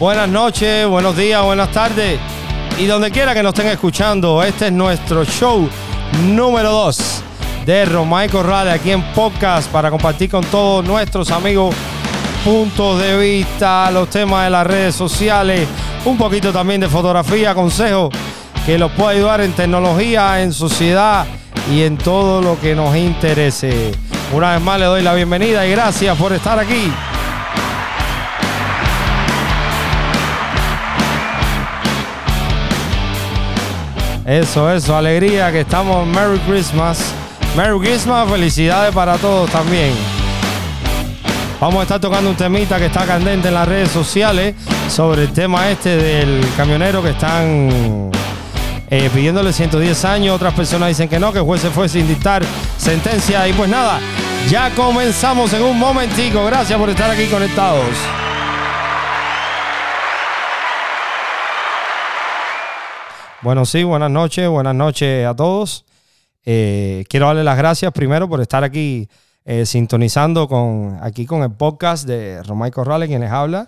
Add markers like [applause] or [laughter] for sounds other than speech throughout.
Buenas noches, buenos días, buenas tardes. Y donde quiera que nos estén escuchando, este es nuestro show número 2 de Romay Corrales aquí en podcast para compartir con todos nuestros amigos puntos de vista, los temas de las redes sociales, un poquito también de fotografía, consejos que los puede ayudar en tecnología, en sociedad y en todo lo que nos interese. Una vez más le doy la bienvenida y gracias por estar aquí. Eso, eso, alegría que estamos. Merry Christmas. Merry Christmas, felicidades para todos también. Vamos a estar tocando un temita que está candente en las redes sociales sobre el tema este del camionero que están eh, pidiéndole 110 años. Otras personas dicen que no, que el juez se fue sin dictar sentencia. Y pues nada, ya comenzamos en un momentico. Gracias por estar aquí conectados. Bueno, sí, buenas noches, buenas noches a todos. Eh, quiero darle las gracias primero por estar aquí eh, sintonizando con, aquí con el podcast de Romay Corrales, quien les habla.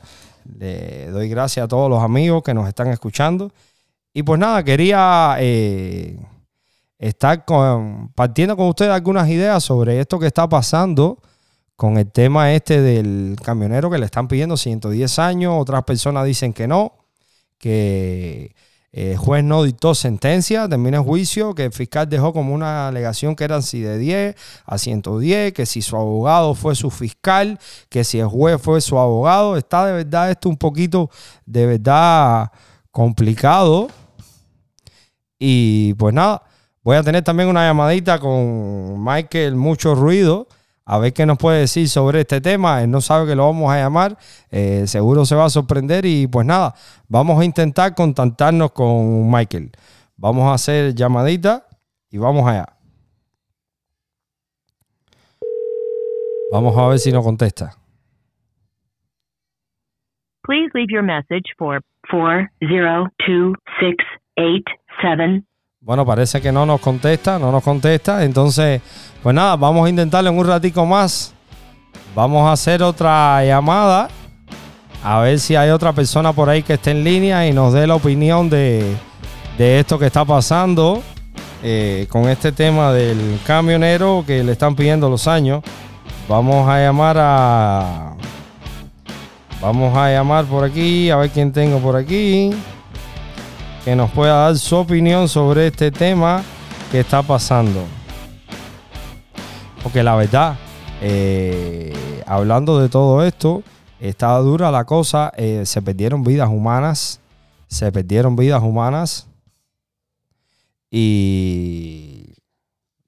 Le doy gracias a todos los amigos que nos están escuchando. Y pues nada, quería eh, estar compartiendo con ustedes algunas ideas sobre esto que está pasando con el tema este del camionero que le están pidiendo 110 años. Otras personas dicen que no, que el juez no dictó sentencia, termina el juicio, que el fiscal dejó como una alegación que eran si de 10 a 110, que si su abogado fue su fiscal, que si el juez fue su abogado. Está de verdad esto un poquito de verdad complicado. Y pues nada, voy a tener también una llamadita con Michael Mucho Ruido a ver qué nos puede decir sobre este tema. Él no sabe que lo vamos a llamar, eh, seguro se va a sorprender y pues nada, vamos a intentar contactarnos con Michael. Vamos a hacer llamadita y vamos allá. Vamos a ver si nos contesta. Please leave your message for 40267. Bueno, parece que no nos contesta, no nos contesta. Entonces, pues nada, vamos a intentarlo en un ratico más. Vamos a hacer otra llamada. A ver si hay otra persona por ahí que esté en línea y nos dé la opinión de, de esto que está pasando eh, con este tema del camionero que le están pidiendo los años. Vamos a llamar a... Vamos a llamar por aquí, a ver quién tengo por aquí que nos pueda dar su opinión sobre este tema que está pasando. Porque la verdad, eh, hablando de todo esto, está dura la cosa, eh, se perdieron vidas humanas, se perdieron vidas humanas y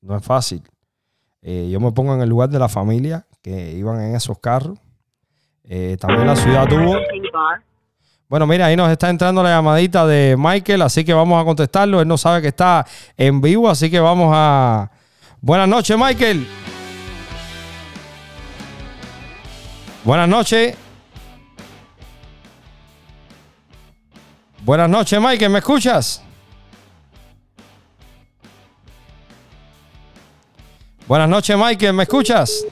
no es fácil. Eh, yo me pongo en el lugar de la familia que iban en esos carros. también la ciudad tuvo... Bueno, mira, ahí nos está entrando la llamadita de Michael, así que vamos a contestarlo. Él no sabe que está en vivo, así que vamos a... Buenas noches, Michael. Buenas noches. Buenas noches, Michael, ¿me escuchas? Buenas noches, Michael, ¿me escuchas?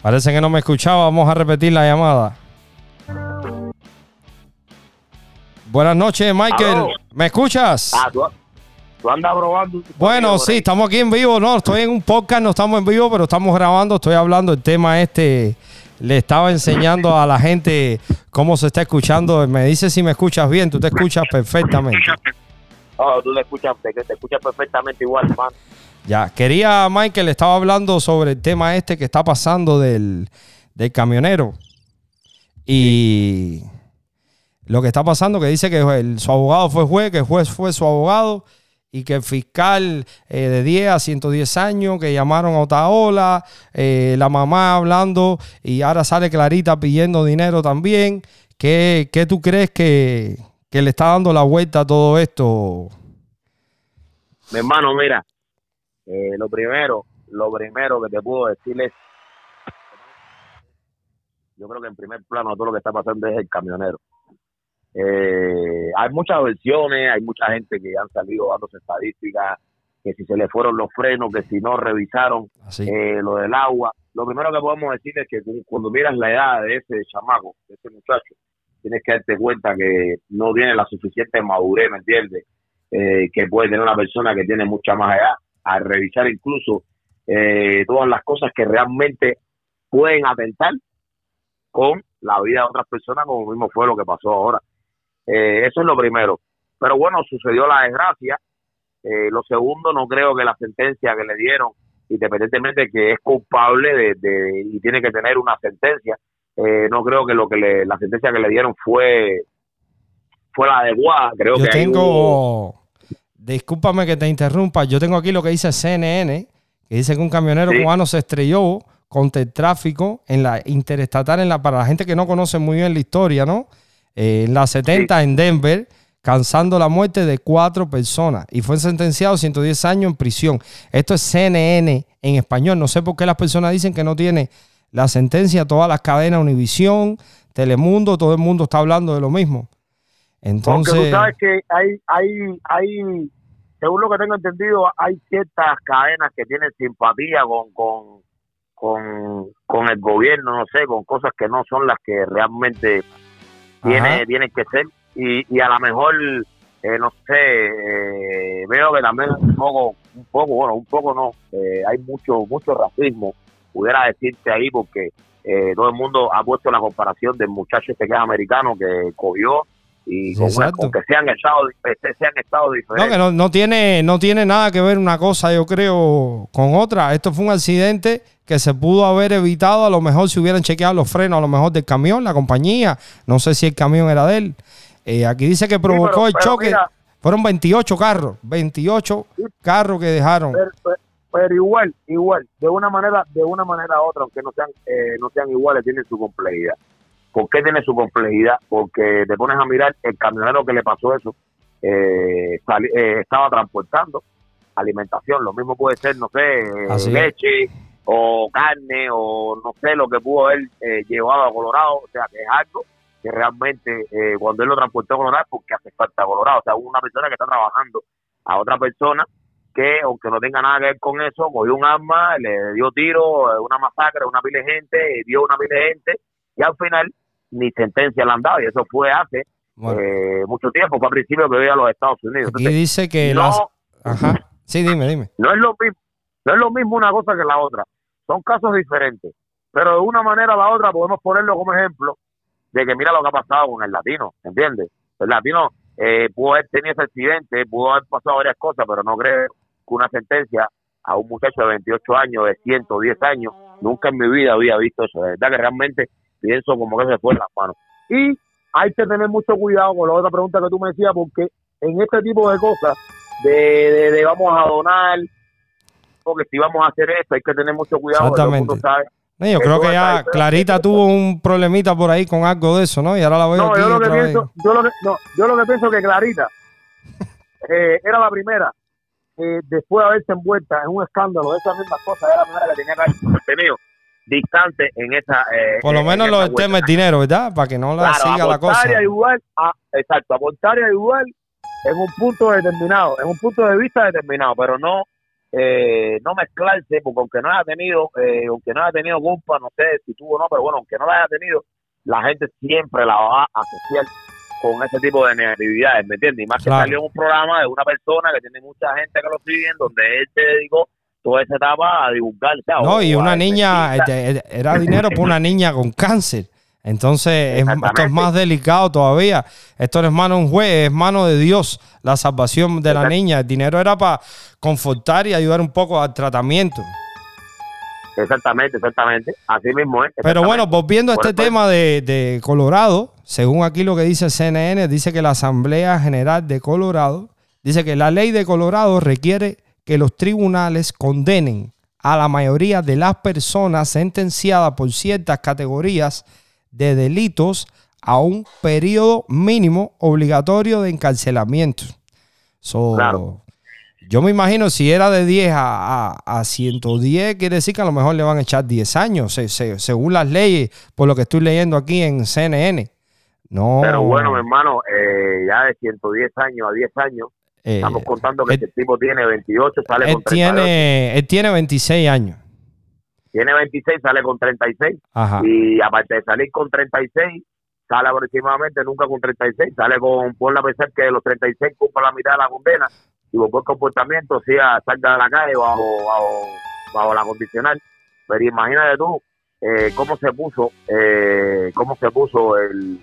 Parece que no me escuchaba, vamos a repetir la llamada. Buenas noches, Michael. ¿Me escuchas? Ah, tú, andas probando. Bueno, sí, estamos aquí en vivo. No, estoy en un podcast, no estamos en vivo, pero estamos grabando. Estoy hablando del tema este. Le estaba enseñando a la gente cómo se está escuchando. Me dice si me escuchas bien. Tú te escuchas perfectamente. Oh, tú te escuchas, te, escuchas perfectamente igual, hermano. Ya, quería, Michael, estaba hablando sobre el tema este que está pasando del, del camionero. Y lo que está pasando, que dice que su abogado fue juez, que el juez fue su abogado y que el fiscal eh, de 10 a 110 años, que llamaron a Otaola, eh, la mamá hablando y ahora sale Clarita pidiendo dinero también. ¿Qué, qué tú crees que, que, le está dando la vuelta a todo esto? Mi hermano, mira, eh, lo primero, lo primero que te puedo decir es, yo creo que en primer plano todo lo que está pasando es el camionero eh, hay muchas versiones, hay mucha gente que han salido dándose estadísticas, que si se le fueron los frenos, que si no revisaron eh, lo del agua. Lo primero que podemos decir es que cuando miras la edad de ese chamaco, de ese muchacho, tienes que darte cuenta que no tiene la suficiente madurez, ¿me entiendes? Eh, que puede tener una persona que tiene mucha más edad, a revisar incluso eh, todas las cosas que realmente pueden atentar con la vida de otras personas, como mismo fue lo que pasó ahora. Eh, eso es lo primero. Pero bueno, sucedió la desgracia. Eh, lo segundo, no creo que la sentencia que le dieron, independientemente de que es culpable de, de, y tiene que tener una sentencia, eh, no creo que lo que le, la sentencia que le dieron fue fue la adecuada. Creo Yo que tengo, discúlpame que te interrumpa, yo tengo aquí lo que dice CNN, que dice que un camionero Sí. cubano se estrelló contra el tráfico en la interestatal, en la, para la gente que no conoce muy bien la historia, ¿no? Eh, en la 70 en Denver, causando la muerte de cuatro personas y fue sentenciado a 110 años en prisión. Esto es CNN en español. No sé por qué las personas dicen que no tiene la sentencia. Todas las cadenas, Univisión, Telemundo, todo el mundo está hablando de lo mismo. Entonces, Porque tú sabes que hay, hay, hay, según lo que tengo entendido, hay ciertas cadenas que tienen simpatía con, con, con, con el gobierno, no sé, con cosas que no son las que realmente tiene, Ajá. tienen que ser. Y, y a lo mejor, eh, no sé, eh, veo que también un poco, un poco, bueno, un poco no, eh, hay mucho, mucho racismo, pudiera decirte ahí, porque eh, todo el mundo ha puesto la comparación del muchacho este que es americano que cogió y con, una- Exacto. con que sean estados este, sean estados No, diferentes que no, no tiene, no tiene nada que ver una cosa, yo creo, con otra. Esto fue un accidente que se pudo haber evitado a lo mejor si hubieran chequeado los frenos, a lo mejor del camión, la compañía. No sé si el camión era de él. Eh, aquí dice que provocó pero- el pero choque. mira. Fueron 28 carros, 28 carros que dejaron. pero igual igual de una manera de una manera u otra aunque no sean eh, no sean iguales tienen su complejidad ¿por qué tiene su complejidad? porque te pones a mirar el camionero que le pasó eso eh, eh, estaba transportando alimentación lo mismo puede ser no sé leche o carne o no sé lo que pudo haber eh, llevado a Colorado o sea que es algo que realmente eh, cuando él lo transportó a Colorado porque hace falta Colorado o sea una persona que está trabajando a otra persona que aunque no tenga nada que ver con eso, cogió un arma, le dio tiro, una masacre, una pila de gente, dio una pila de gente y al final ni sentencia le han dado y eso fue hace Bueno, eh, mucho tiempo, fue a principio que veía a los Estados Unidos. aquí Entonces, dice que no, las... Ajá. Sí, dime, dime. no es lo mismo, no es lo mismo una cosa que la otra, son casos diferentes, pero de una manera o la otra podemos ponerlo como ejemplo de que mira lo que ha pasado con el latino, ¿entiendes? El latino eh, pudo haber tenido ese accidente, pudo haber pasado varias cosas, pero no creo que una sentencia a un muchacho de 28 años, de 110 años, nunca en mi vida había visto eso. De verdad que realmente pienso como que se fue en las manos. Y hay que tener mucho cuidado con la otra pregunta que tú me decías, porque en este tipo de cosas, de, de, de vamos a donar, porque si vamos a hacer esto, hay que tener mucho cuidado, Exactamente. sabe. Yo creo que ya. Clarita tuvo un problemita por ahí con algo de eso, ¿no? Y ahora la veo No, aquí yo lo que pienso, yo lo que, no, yo lo que pienso que Clarita [laughs] eh, era la primera eh, después de haberse envuelta en un escándalo de esas mismas cosas, era la primera que tenía que haber tenido distante en esa. eh, Por lo en menos lo tema del dinero, ¿verdad? Para que no la Claro, siga la cosa. y ayudar, a- exacto, aportar y ayudar en un punto determinado, en un punto de vista determinado, pero no eh, no mezclarse, porque aunque no haya tenido, eh, aunque no haya tenido culpa, no sé si tuvo o no, pero bueno, aunque no la haya tenido, la gente siempre la va a asociar con ese tipo de negatividades, ¿me entiendes? Y más Claro. que salió en un programa de una persona que tiene mucha gente que lo sigue, en donde él se dedicó toda esa etapa a divulgar. ¿sabes? No, y una niña, investigar. este, era dinero por una niña con cáncer. Entonces, es- esto es más delicado todavía. Esto no es mano de un juez, es mano de Dios, la salvación de la niña. El dinero era para confortar y ayudar un poco al tratamiento. Exactamente, exactamente. Así mismo es. Pero bueno, volviendo a este por- tema de, de Colorado, según aquí lo que dice CNN, dice que la Asamblea General de Colorado dice que la ley de Colorado requiere que los tribunales condenen a la mayoría de las personas sentenciadas por ciertas categorías de delitos a un periodo mínimo obligatorio de encarcelamiento. So, Claro. Yo me imagino si era de 10 a, a, a 110, quiere decir que a lo mejor le van a echar 10 años, se- se- según las leyes, por lo que estoy leyendo aquí en CNN. No. Pero bueno, mi hermano, eh, ya de 110 años a 10 años, estamos contando que él- este tipo tiene 28, sale él con 38. tiene, él tiene 26 años. Tiene 26, sale con 36. Ajá. Y aparte de salir con 36, sale aproximadamente nunca con 36, sale con, por la pensar que los 36 cumple la mitad de la condena y por buen comportamiento sea salga de la calle bajo, bajo, bajo la condicional. Pero imagínate tú eh, cómo se puso, eh, cómo se puso el,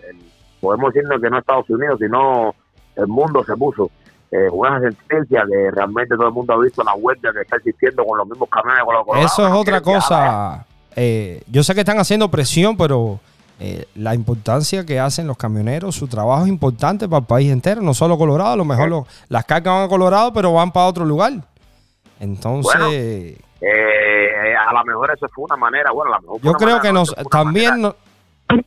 podemos decirnos que no Estados Unidos, sino el mundo se puso. Eh, una sentencia que realmente todo el mundo ha visto la huelga que está existiendo con los mismos camiones. Eso es otra cosa. Eh, yo sé que están haciendo presión, pero eh, la importancia que hacen los camioneros, su trabajo es importante para el país entero, no solo Colorado, a lo mejor las cargas van a Colorado, pero van para otro lugar. Entonces... Eh, a lo mejor eso fue una manera, bueno, a lo mejor Yo creo que nos, también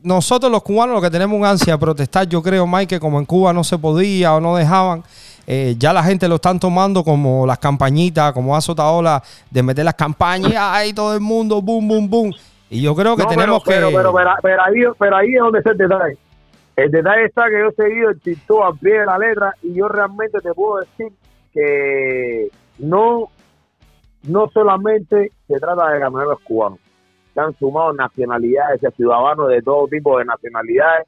nosotros los cubanos lo que tenemos ansia de protestar, yo creo, Mike, que como en Cuba no se podía o no dejaban, eh, ya la gente lo están tomando como las campañitas, como Azotaola, de meter las campañas, ahí todo el mundo, boom, boom, boom. Y yo creo que tenemos que... Pero, pero, ahí, pero ahí es donde está el detalle. El detalle está que yo he seguido el TikTok a pie de la letra y yo realmente te puedo decir que no, no solamente se trata de camioneros cubanos. Se han sumado nacionalidades, ciudadanos de todo tipo de nacionalidades.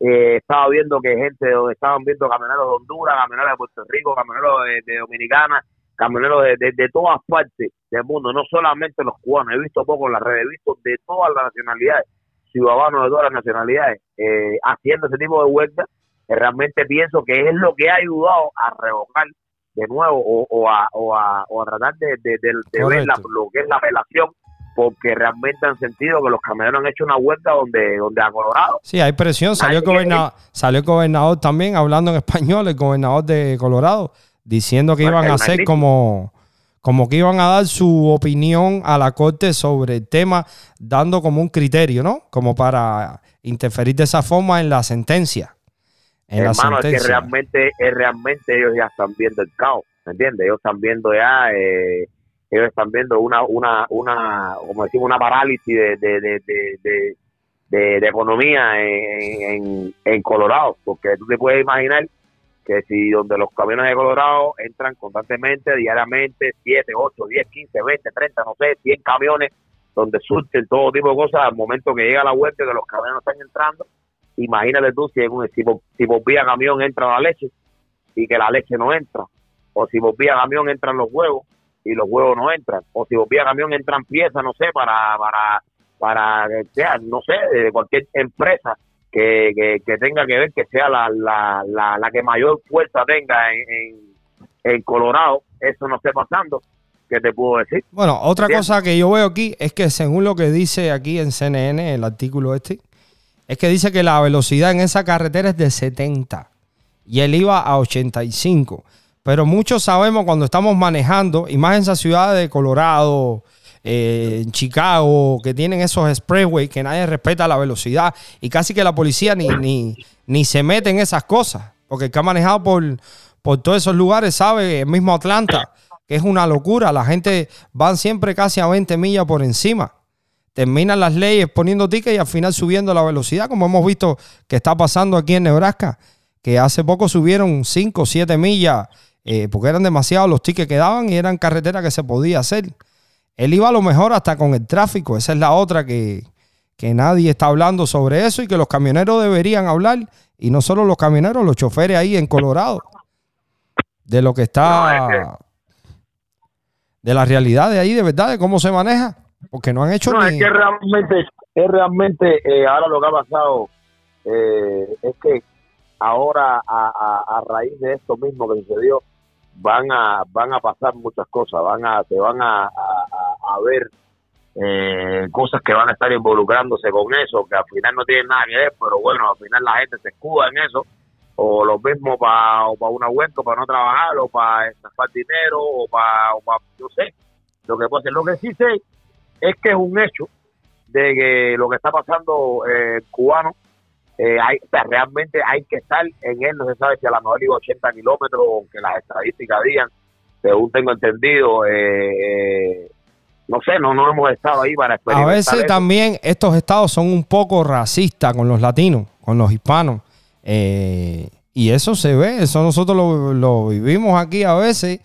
Eh, estaba viendo que gente, estaban viendo camioneros de Honduras, camioneros de Puerto Rico, camioneros de, de Dominicana, camioneros de, de, todas partes del mundo, no solamente los cubanos, he visto poco en las redes, he visto de todas las nacionalidades, ciudadanos de todas las nacionalidades, eh, haciendo ese tipo de vueltas, realmente pienso que es lo que ha ayudado a revocar de nuevo o, a, o, a, o a tratar de, de, ver lo que es la relación porque realmente han sentido que los camioneros han hecho una vuelta donde, donde ha Colorado. Sí, hay presión. Salió el, gobernador, salió el gobernador también hablando en español, el gobernador de Colorado, diciendo que iban a hacer como, como que iban a dar su opinión a la corte sobre el tema, dando como un criterio, ¿no? Como para interferir de esa forma en la sentencia. En Hermano, la sentencia. es que realmente, es realmente ellos ya están viendo el caos, ¿me entiendes? Ellos están viendo ya, eh, ellos están viendo una, una, una, como decimos, una parálisis de, de, de, de, economía en, en, en Colorado, porque tú te puedes imaginar que si donde los camiones de Colorado entran constantemente, diariamente, 7, 8, 10, 15, 20, 30, no sé, 100 camiones, donde surten todo tipo de cosas, al momento que llega la vuelta que los camiones están entrando, imagínate tú si, en un, si, si por vía camión entra la leche y que la leche no entra, o si por vía camión entran los huevos y los huevos no entran, o si por vía camión entran piezas, no sé, para, para, para, sea, no sé, de cualquier empresa que, que, tenga que ver que sea la, la, la, que mayor fuerza tenga en, en, Colorado, eso no esté pasando. ¿Qué te puedo decir? Bueno, otra cosa que yo veo aquí es que según lo que dice aquí en CNN, el artículo este, es que dice que la velocidad en esa carretera es de 70 y él iba a 85. Pero muchos sabemos cuando estamos manejando, y más en esas ciudades de Colorado, eh, Chicago, que tienen esos expressways que nadie respeta la velocidad y casi que la policía ni, ni, ni se mete en esas cosas, porque el que ha manejado por, por todos esos lugares sabe, el mismo Atlanta, que es una locura, la gente van siempre casi a 20 millas por encima. Terminan las leyes poniendo tickets y al final subiendo la velocidad, como hemos visto que está pasando aquí en Nebraska, que hace poco subieron 5 o 7 millas eh, porque eran demasiados los tickets que daban y eran carreteras que se podía hacer. Él iba a lo mejor hasta con el tráfico. Esa es la otra que, nadie está hablando sobre eso y que los camioneros deberían hablar. Y no solo los camioneros, los choferes ahí en Colorado. De lo que está. De la realidad de ahí, de verdad, de cómo se maneja. Porque no han hecho no, es que realmente, es realmente eh, ahora lo que ha pasado eh, es que ahora, a, a raíz de esto mismo que sucedió, van a van a pasar muchas cosas, van a se van a, a, ver eh, cosas que van a estar involucrándose con eso, que al final no tienen nada que ver, pero bueno, al final la gente se escuda en eso, o lo mismo para para una huelga, para no trabajar, o para estafar dinero, o para, no sé, lo que puede ser. Lo que sí sé es que es un hecho de que lo que está pasando eh, cubano eh, hay, realmente hay que estar en él, no se sabe si a lo mejor iba 80 kilómetros, aunque las estadísticas digan, según tengo entendido, eh, eh, no sé, no, no hemos estado ahí para experimentar A veces también estos estados son un poco racistas con los latinos, con los hispanos, y eso se ve, eso nosotros lo, lo, vivimos aquí a veces,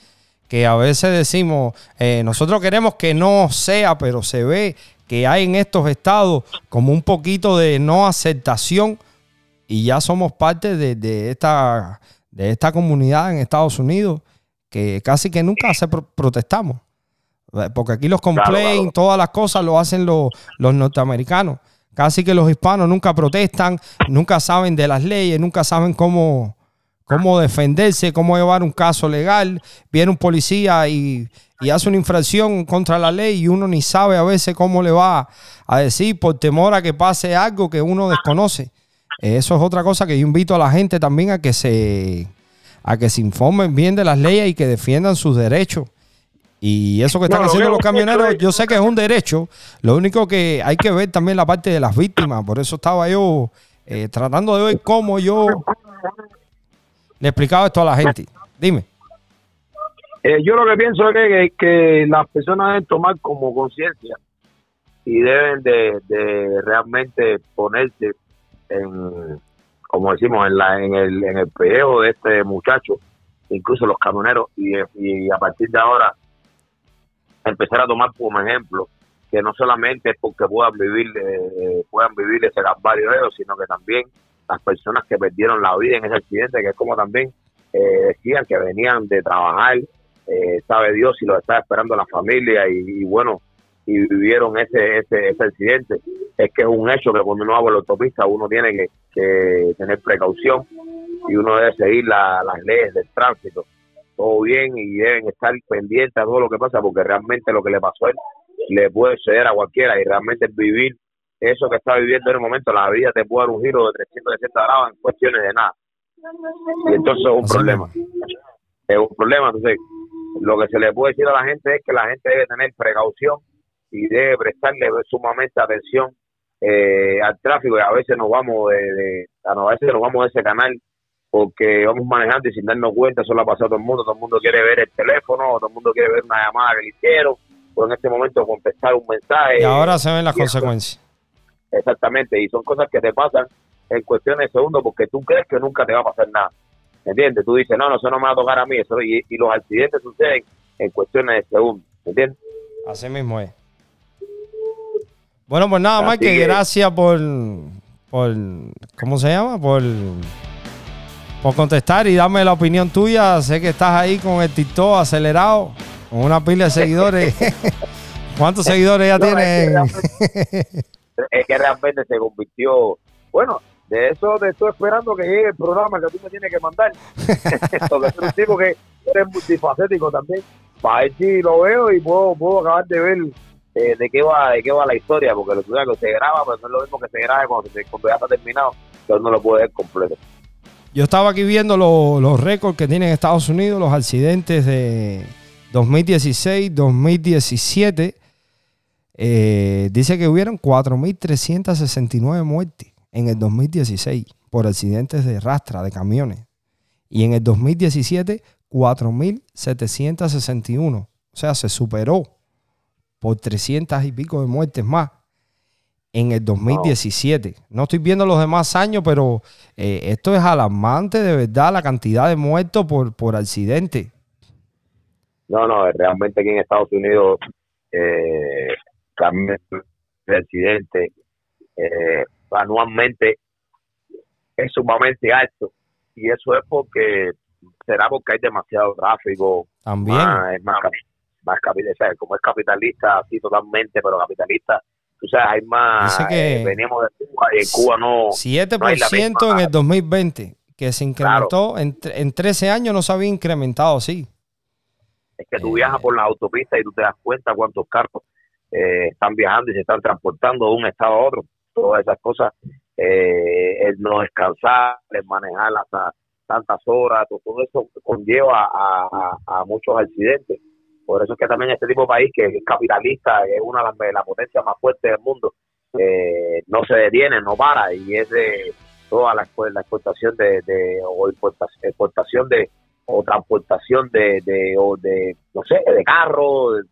que a veces decimos, nosotros queremos que no sea, pero se ve que hay en estos estados como un poquito de no aceptación y ya somos parte de, de esta, de esta comunidad en Estados Unidos que casi que nunca se pro- protestamos. Eh, Porque aquí los complaints, claro. todas las cosas lo hacen los, los norteamericanos. Casi que los hispanos nunca protestan, nunca saben de las leyes, nunca saben cómo, cómo defenderse, cómo llevar un caso legal. Viene un policía y, y hace una infracción contra la ley y uno ni sabe a veces cómo le va a decir por temor a que pase algo que uno desconoce. Eso es otra cosa que yo invito a la gente también a que se a que se informen bien de las leyes y que defiendan sus derechos. Y eso que están No, haciendo los camioneros, yo sé que es un derecho. Lo único que hay que ver también la parte de las víctimas. Por eso estaba yo eh, tratando de ver cómo yo le explicaba esto a la gente. Dime. Eh, yo lo que pienso es que, que las personas deben tomar como conciencia y deben de, de realmente ponerse en, como decimos, en, la, en, el, en el pellejo de este muchacho, incluso los camioneros, y, y a partir de ahora empezar a tomar como ejemplo que no solamente es porque puedan vivir eh, puedan vivir ese calvario de ellos, sino que también las personas que perdieron la vida en ese accidente, que es como también eh, decían que venían de trabajar, eh, sabe Dios si lo estaba esperando la familia y, bueno, y vivieron ese, ese, ese accidente. Es que es un hecho que cuando uno va por la autopista uno tiene que, tener precaución y uno debe seguir la- las leyes del tránsito. Todo bien y deben estar pendientes a todo lo que pasa porque realmente lo que le pasó a él le puede suceder a cualquiera y realmente vivir eso que está viviendo en el momento, la vida te puede dar un giro de 360 grados en cuestiones de nada. Y entonces es un Así problema. Es un problema. Entonces, lo que se le puede decir a la gente es que la gente debe tener precaución y debe prestarle sumamente atención eh, al tráfico y a veces nos vamos de, de- a veces nos vamos de ese canal porque vamos manejando y sin darnos cuenta eso lo ha pasado a todo el mundo todo el mundo quiere ver el teléfono todo el mundo quiere ver una llamada que le hicieron o en este momento contestar un mensaje Y ahora se ven las y consecuencias. Exactamente, y son cosas que te pasan en cuestiones de segundos porque tú crees que nunca te va a pasar nada. ¿Entiendes? Tú dices, no, no, eso no me va a tocar a mí, eso y, y los accidentes suceden en cuestiones de segundos. ¿Entiendes? Así mismo es. Bueno, pues nada más que, gracias por, por, ¿cómo se llama? Por, por contestar y darme la opinión tuya. Sé que estás ahí con el TikTok acelerado, con una pila de seguidores. [laughs] ¿Cuántos seguidores ya No, tienes? [laughs] Es que realmente se convirtió, bueno, de eso te estoy esperando que llegue el programa que tú me tienes que mandar. [laughs] Porque es un tipo que eres multifacético también. Para ver si lo veo y puedo, puedo acabar de ver eh, de qué va de qué va la historia, porque lo que se graba, pero no es lo mismo que se grabe cuando, se- cuando ya está terminado, que uno lo puede ver completo. Yo estaba aquí viendo lo- los récords que tienen Estados Unidos, los accidentes de 2016, 2017. Eh, dice que hubieron 4.369 muertes en el 2016 por accidentes de rastra de camiones. Y en el 2017, 4.761. O sea, se superó por 300 y pico de muertes más en el 2017. No estoy viendo los demás años, pero eh, esto es alarmante de verdad, la cantidad de muertos por, por accidente. No, no, realmente aquí en Estados Unidos eh, también el accidente eh, anualmente es sumamente alto y eso es porque será porque hay demasiado tráfico También. más, es más, capi- más capitalista, como es capitalista así totalmente, pero capitalista, tú sabes, hay más, que- eh, veníamos de Cuba y en Cuba no, 7% no hay la misma- en el 2020, que se incrementó, en, en 13 años no se había incrementado así. es que tú Eh. viajas por la autopista y tú te das cuenta cuántos carros eh, están viajando y se están transportando de un estado a otro. Todas esas cosas, eh, el no descansar, el manejar hasta tantas horas, todo, eso conlleva a, muchos accidentes. Por eso es que también este tipo de país, que es capitalista, es una de las potencias más fuertes del mundo, eh, no se detiene, no para y es de toda la, la exportación de, de o exportación de o transportación de, de o de no sé de carros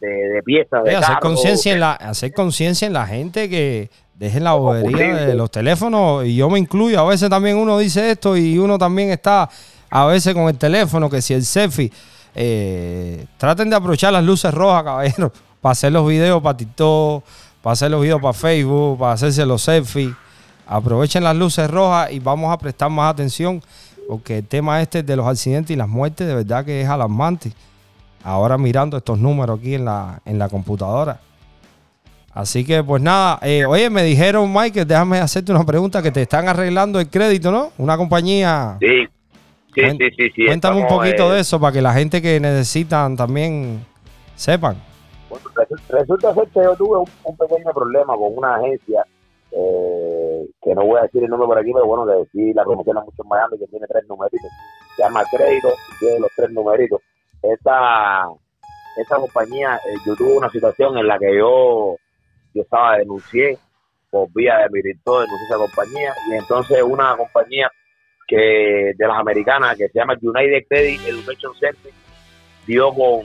de, de piezas de hacer conciencia en la hacer conciencia en la gente que dejen la bobería de los teléfonos. Y yo me incluyo. A veces también uno dice esto y uno también está a veces con el teléfono que si el selfie eh, traten de aprovechar las luces rojas caballero [laughs] para hacer los videos para TikTok para hacer los videos para Facebook para hacerse los selfies. Aprovechen las luces rojas y vamos a prestar más atención porque el tema este de los accidentes y las muertes de verdad que es alarmante. Ahora mirando estos números aquí en la, en la computadora. Así que pues nada, eh, oye, me dijeron Michael, déjame hacerte una pregunta, que te están arreglando el crédito, ¿no? Una compañía... Sí, sí, sí, sí, sí. Cuéntame un poquito eh, de eso para que la gente que necesitan también sepan. Bueno, resu- resulta ser que yo tuve un, un pequeño problema con una agencia eh, que no voy a decir el nombre por aquí, pero bueno, que sí la promociona mucho en Miami, que tiene tres numeritos. Se llama Crédito tiene los tres numeritos. Esta, esta compañía, eh, yo tuve una situación en la que yo, yo estaba denuncié por vía de mi director, denuncié esa compañía y entonces una compañía que de las americanas que se llama United Credit Education Service dio con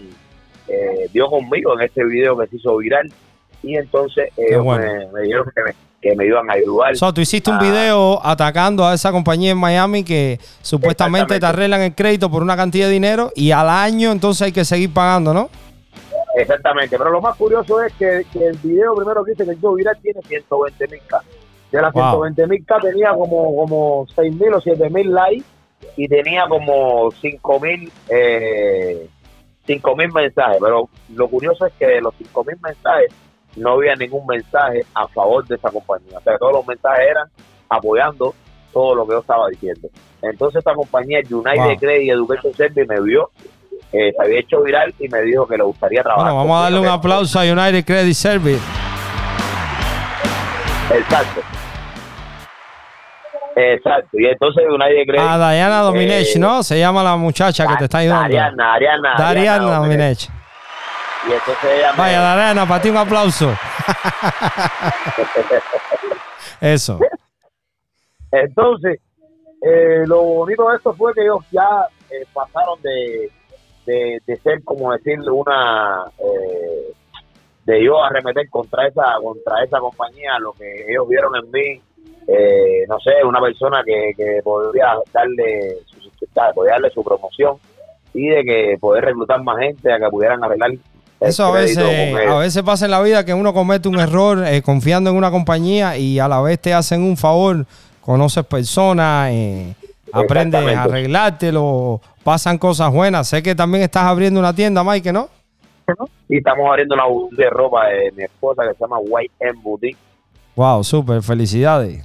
eh, dio conmigo en este video que se hizo viral y entonces ellos bueno. me, me dijeron que me, que me iban a ayudar. So, tú hiciste un Ah. video atacando a esa compañía en Miami que supuestamente te arreglan el crédito por una cantidad de dinero y al año entonces hay que seguir pagando, ¿no? Exactamente, pero lo más curioso es que, que el video primero que hice que video viral tiene 120 mil K. De las Wow. 120 mil K tenía como, como 6 mil o 7 mil likes y tenía como 5 mil eh, 5 mil mensajes. Pero lo curioso es que de los 5 mil mensajes no había ningún mensaje a favor de esa compañía. O sea, todos los mensajes eran apoyando todo lo que yo estaba diciendo. Entonces esta compañía United Wow. Credit Education Service me vio, eh, se había hecho viral y me dijo que le gustaría trabajar. Bueno, vamos a darle un aplauso a United Credit Service. Exacto. Exacto. Y entonces United Credit. A Diana Dominech, eh, ¿no? Se llama la muchacha que te está ayudando. Ariana, Ariana. Dariana Domenech. Dominech. Y entonces ella me- Vaya, Dariana, para ti un aplauso. [laughs] Eso. Entonces, eh, lo bonito de esto fue que ellos ya eh, pasaron de, de, de ser, como decirle, una. eh, de yo arremeter contra esa contra esa compañía, lo que ellos vieron en mí, eh, no sé, una persona que, que podría darle su, podría darle su promoción y de que poder reclutar más gente a que pudieran arreglar Eso a veces, a veces pasa en la vida que uno comete un error eh, confiando en una compañía y a la vez te hacen un favor, conoces personas, eh, aprendes a arreglártelo, pasan cosas buenas. Sé que también estás abriendo una tienda, Mike, ¿no? Y estamos abriendo una boutique de ropa de mi esposa que se llama White M Boutique. Wow, súper, felicidades.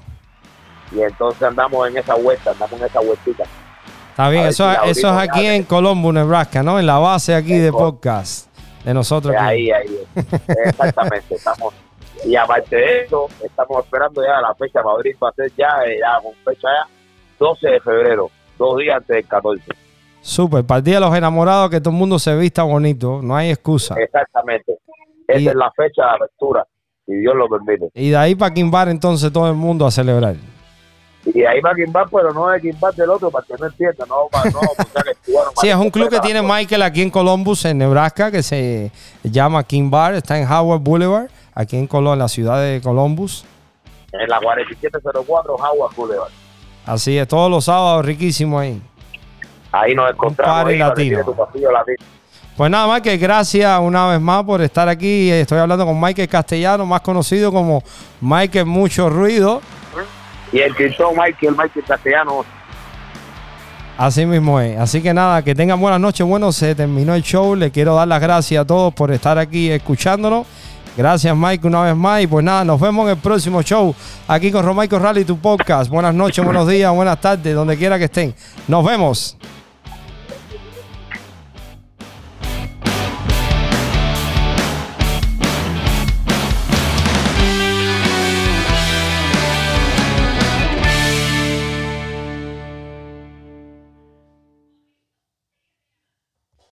Y entonces andamos en esa vuelta, andamos en esa vueltita. Está bien, eso, si eso es aquí en Colombo, Nebraska, ¿no? En la base aquí En de podcast de nosotros. Ahí, ahí. Exactamente. estamos Y aparte de eso, estamos esperando ya la fecha abrir, va a ser ya, eh, ya con fecha ya 12 de febrero, dos días antes del 14. Súper, para el Día de los enamorados que todo el mundo se vista bonito, no hay excusa. Exactamente. Esa Y- es la fecha de apertura, si Dios lo permite. Y de ahí para Quimbar entonces todo el mundo a celebrar. Y ahí va Kimbar, pero no es Kimbar del otro, para que no entienda, no, para no el cubano Sí, es un club que tiene. Michael aquí en Columbus, en Nebraska, que se llama Bar, está en Howard Boulevard, aquí en, Colo- en la ciudad de Columbus. En la 4704 Howard Boulevard. Así es, todos los sábados, riquísimo ahí. Ahí nos encontramos. party ahí, donde latino. tiene tu pasillo latino. Pues nada, Michael, gracias una vez más por estar aquí. Estoy hablando con Michael Castellano, más conocido como Michael Mucho Ruido. Y el Quintón Michael, Michael Castellano, Así mismo es. Así que nada, que tengan buenas noches. Bueno, se terminó el show. Le quiero dar las gracias a todos por estar aquí escuchándonos. Gracias, Mike, una vez más. Y pues nada, nos vemos en el próximo show aquí con Romaico Rally, tu podcast. Buenas noches, buenos días, buenas tardes, donde quiera que estén. Nos vemos.